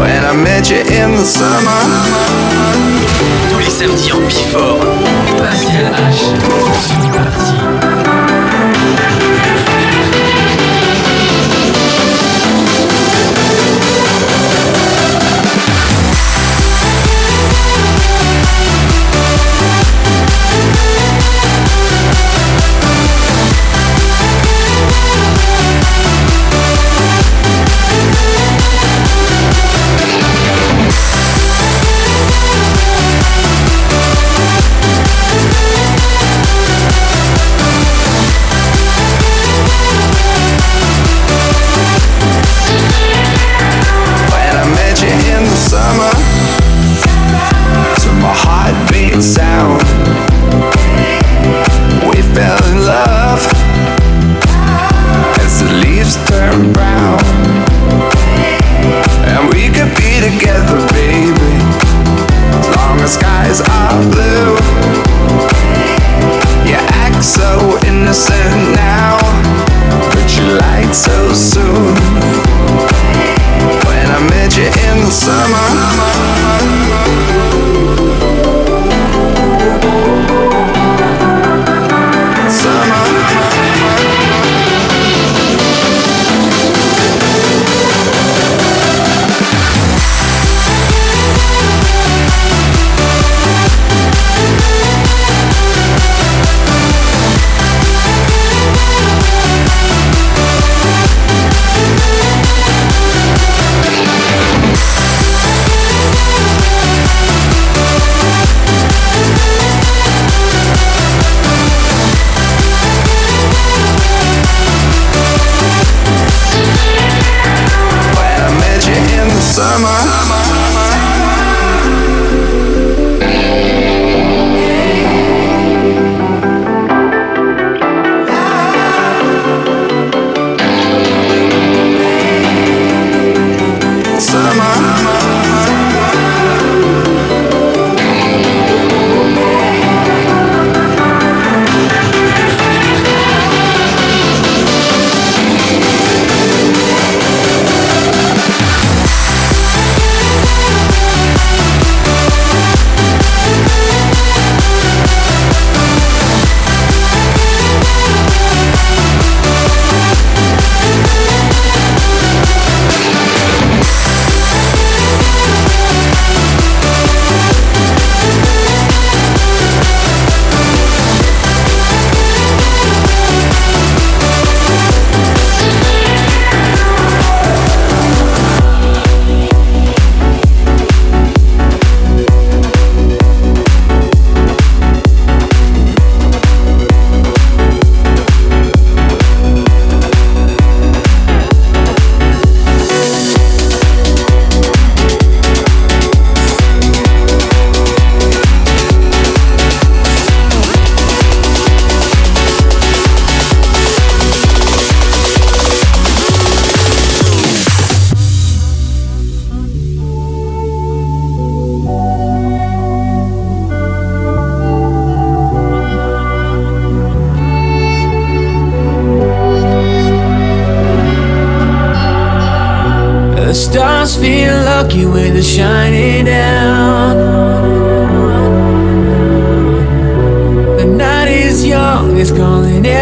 when I met you in the summer. Tous les samedis en Bifort, Pascal H. Parti.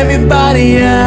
everybody else.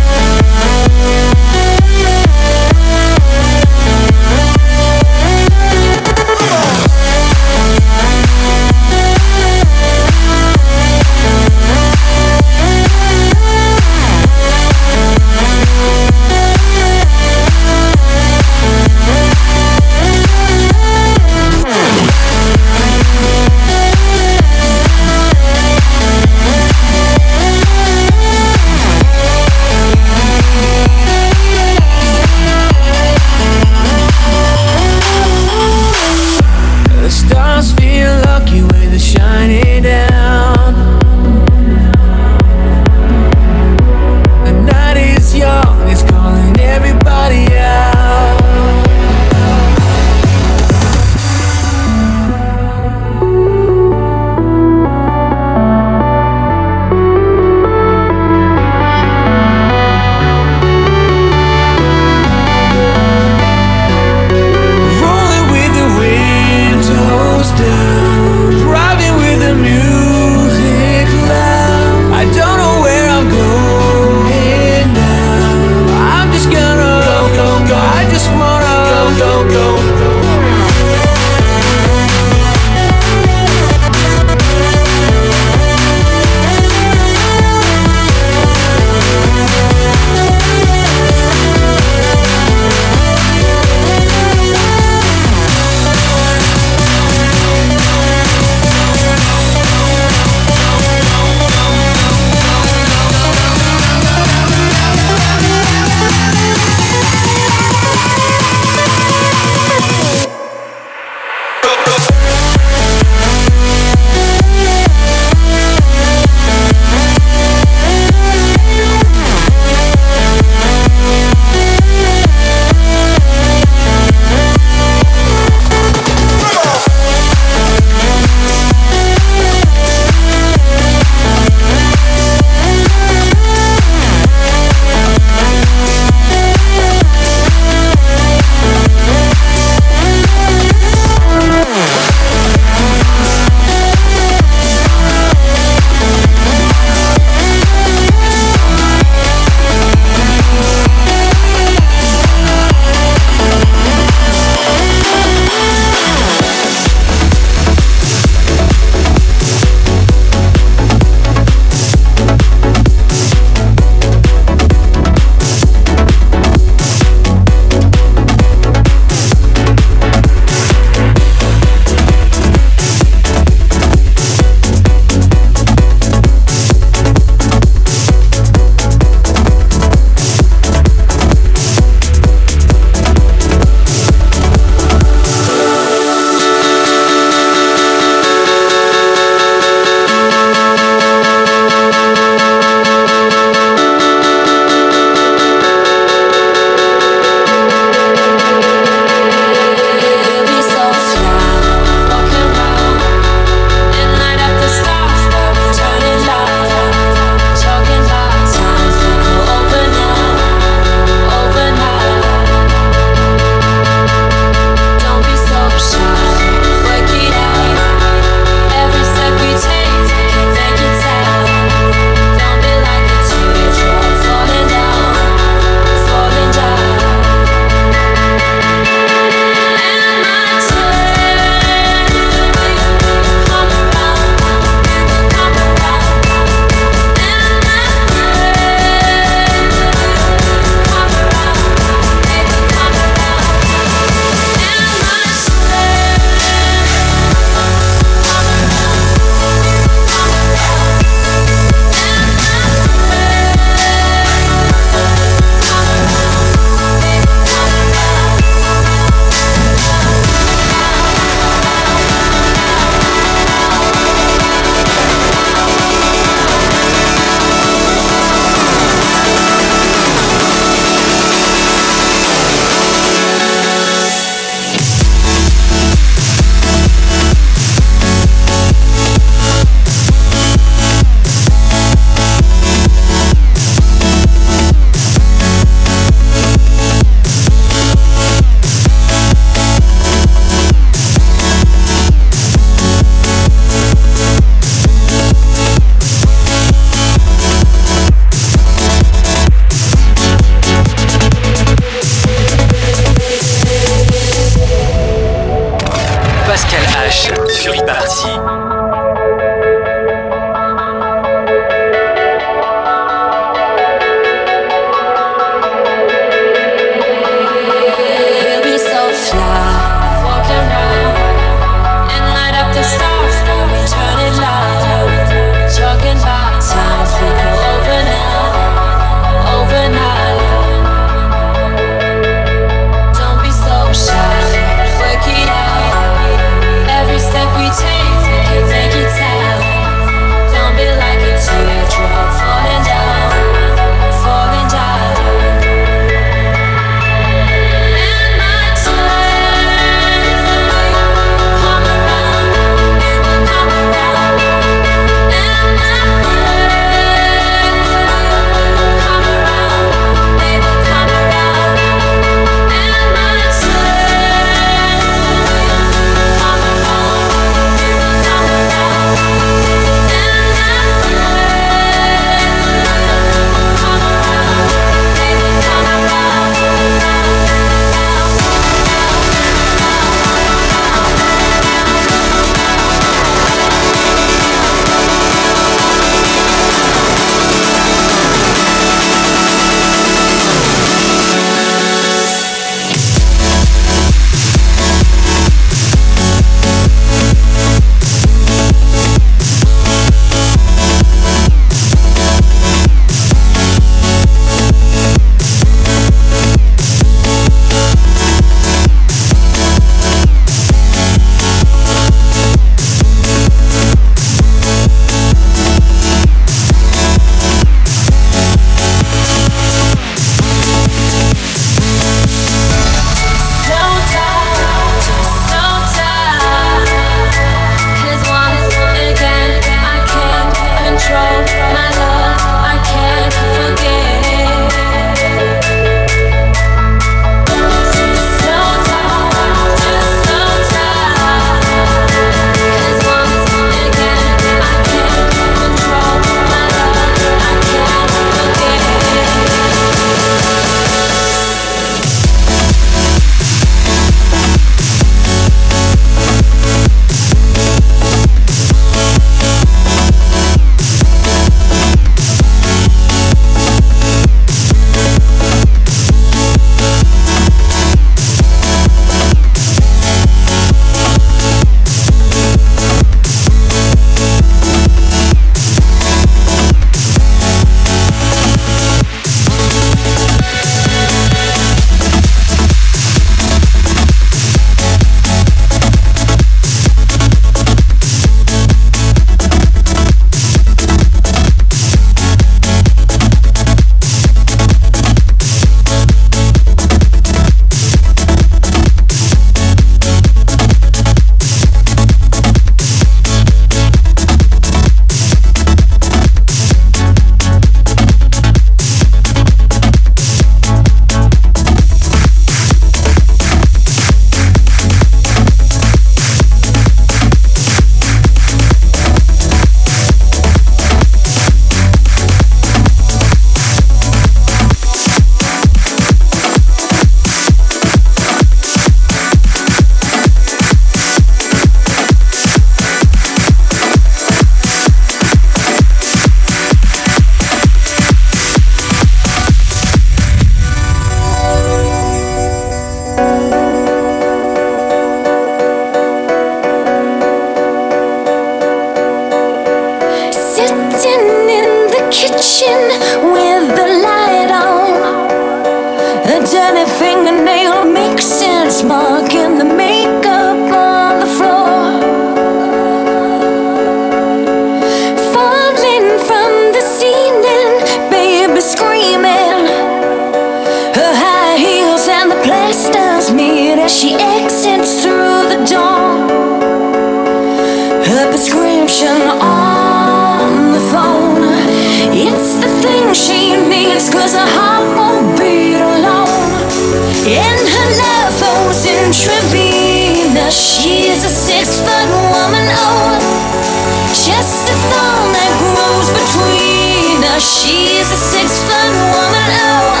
is a six foot woman, oh.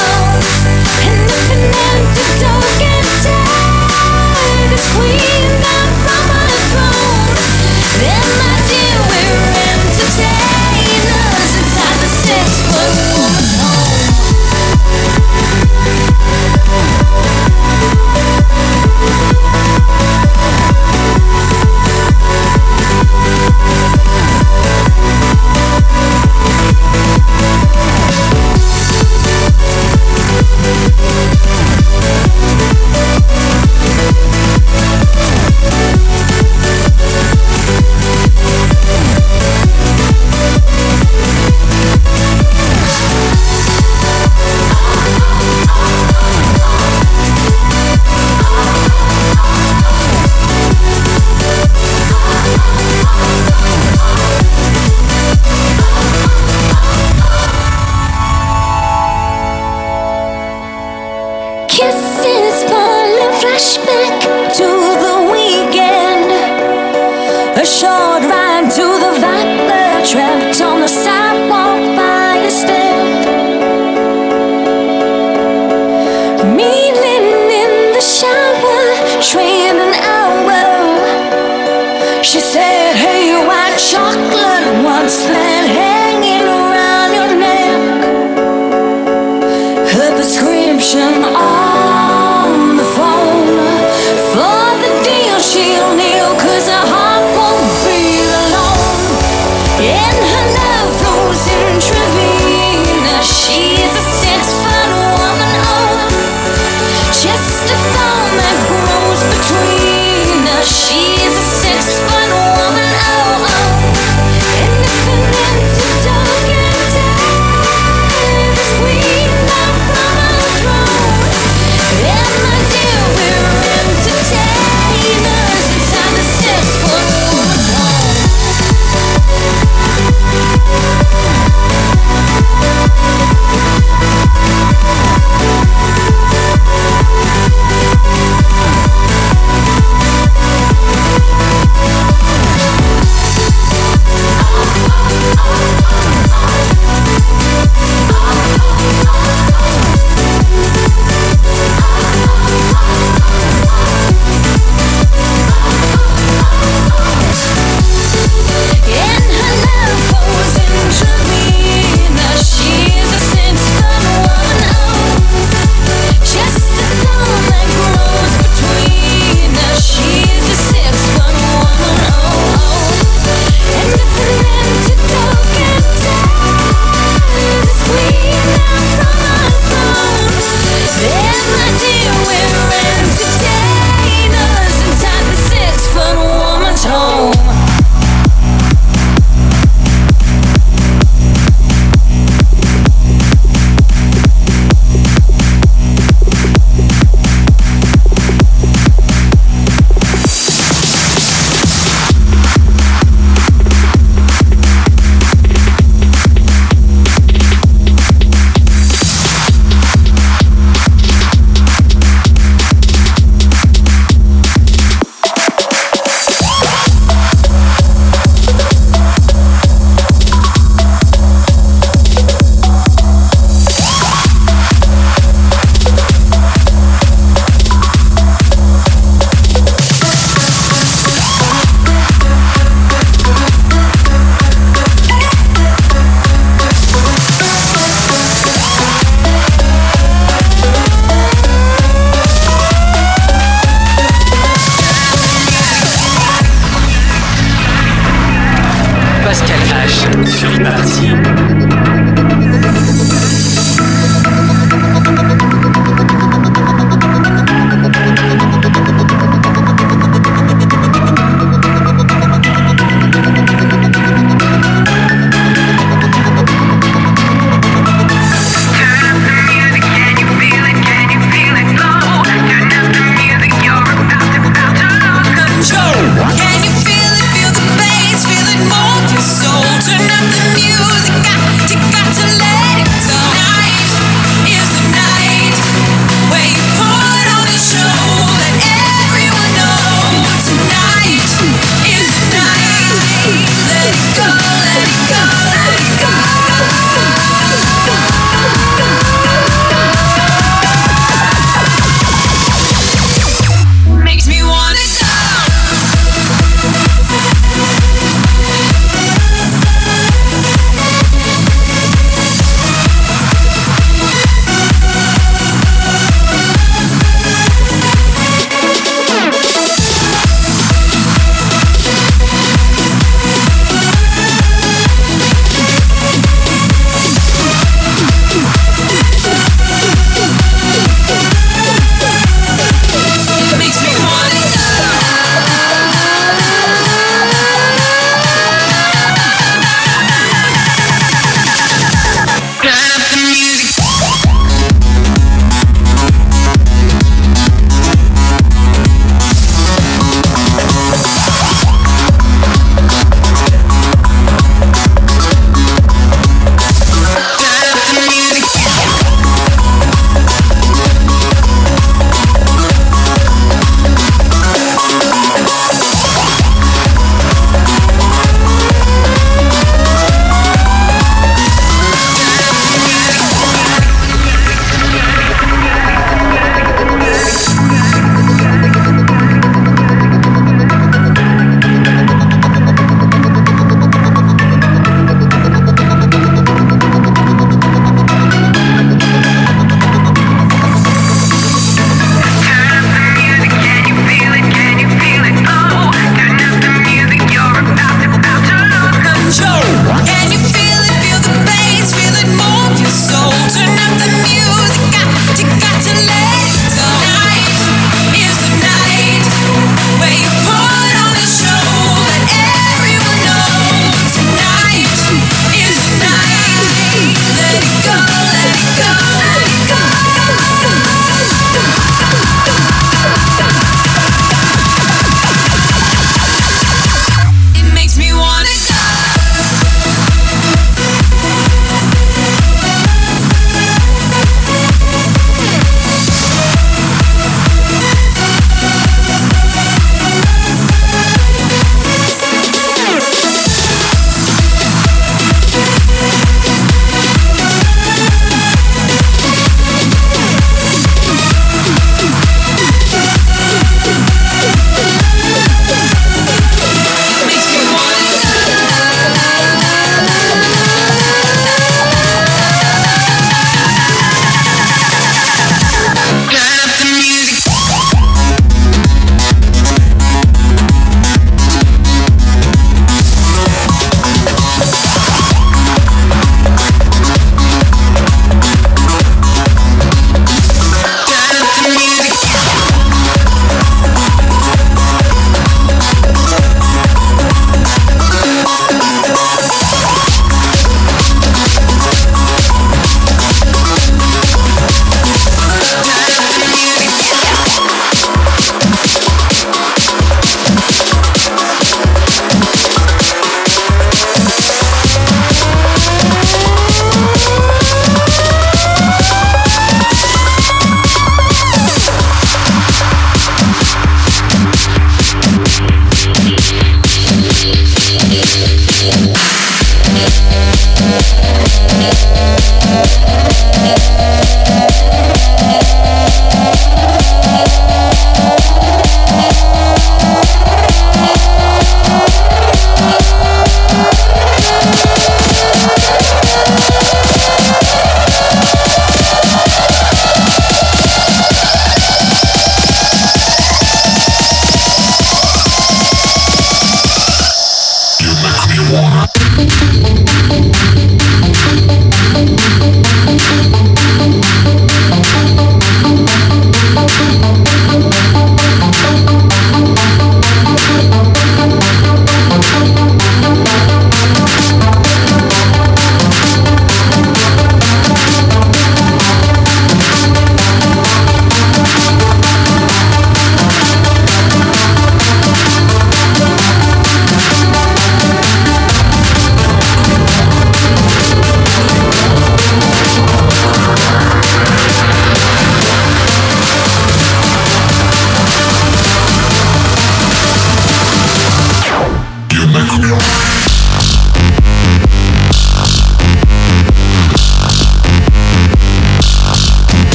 And if an can this queen.